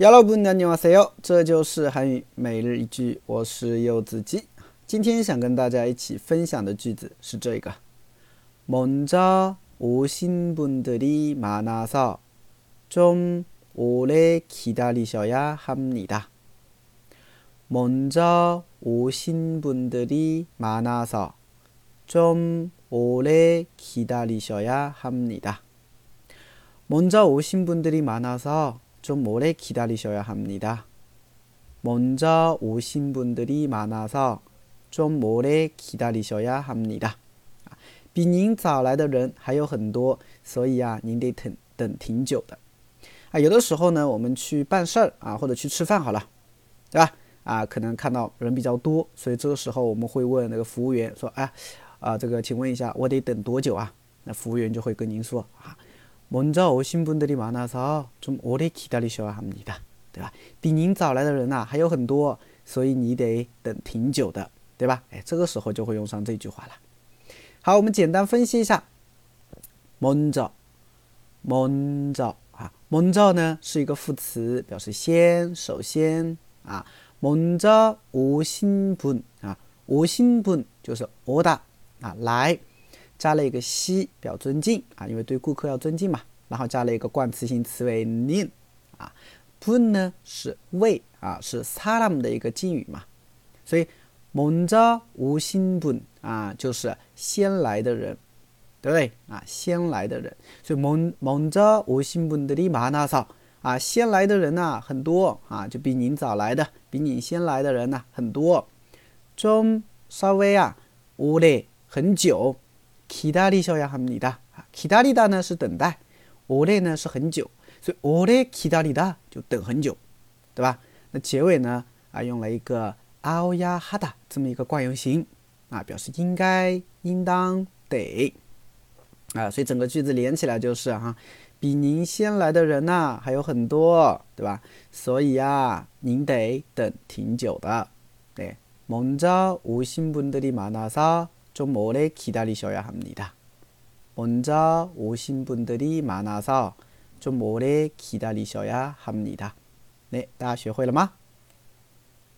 여러분 안녕하세요. 这就是韩语每日一句，我是柚子鸡。今天想跟大家一起分享的句子是这个：먼저오신분들이많아서좀오래기다리셔야합니다 먼저오신분들이많아서좀오래기다리셔야합니다 먼저오신분들이많아서 좀 오래 기다리셔야 합니다. 먼저 오신 분들이 많아서 좀 오래 기다리셔야 합니다. 比您早来的人还有很多，所以啊，您得等等挺久的。啊，有的时候呢，我们去办事儿啊，或者去吃饭好了，对吧？啊，可能看到人比较多，所以这个时候我们会问那个服务员说：“哎，啊，这个请问一下，我得等多久啊？”那服务员就会跟您说：“啊， 먼저오신분들이많아서좀오래기다리셔야합니다。”对吧？比您先来的人呐、还有很多，所以你得等挺久的。 对吧？哎，这个时候就会用上这句话了。好，我们简单分析一下。먼 저， 먼저啊，먼저呢是一个副词，表示先、首先啊。먼저오신 분， 啊，오신 분就是오다啊，来， 加了一个西表尊敬啊因为对顾客要尊敬嘛然后加了一个冠词性词为宁啊 pun 呢是为啊是 salam 的一个敬语嘛所以 monza 无心不啊就是先来的人对不对？啊先来的人。所以 monza 无心不的利马那少啊先来的人呐很多啊就比您早来的比你先来的人呐很多。中稍微啊屋里很久기다리셔야합니다啊，기다리다呢是等待，오래呢是很久，所以오래기다리다就等很久，对吧？那结尾呢啊用了一个。아야하다这么一个惯用型啊，表示应该、应当、得啊，所以整个句子连起来就是哈，比您先来的人呐还有很多，对吧？所以呀，您得等挺久的。对，먼저오신분들이많아서 좀오래기다리셔야합니다 먼저오신분들이많아서좀오래기다리셔야합니다对，大家学会了吗？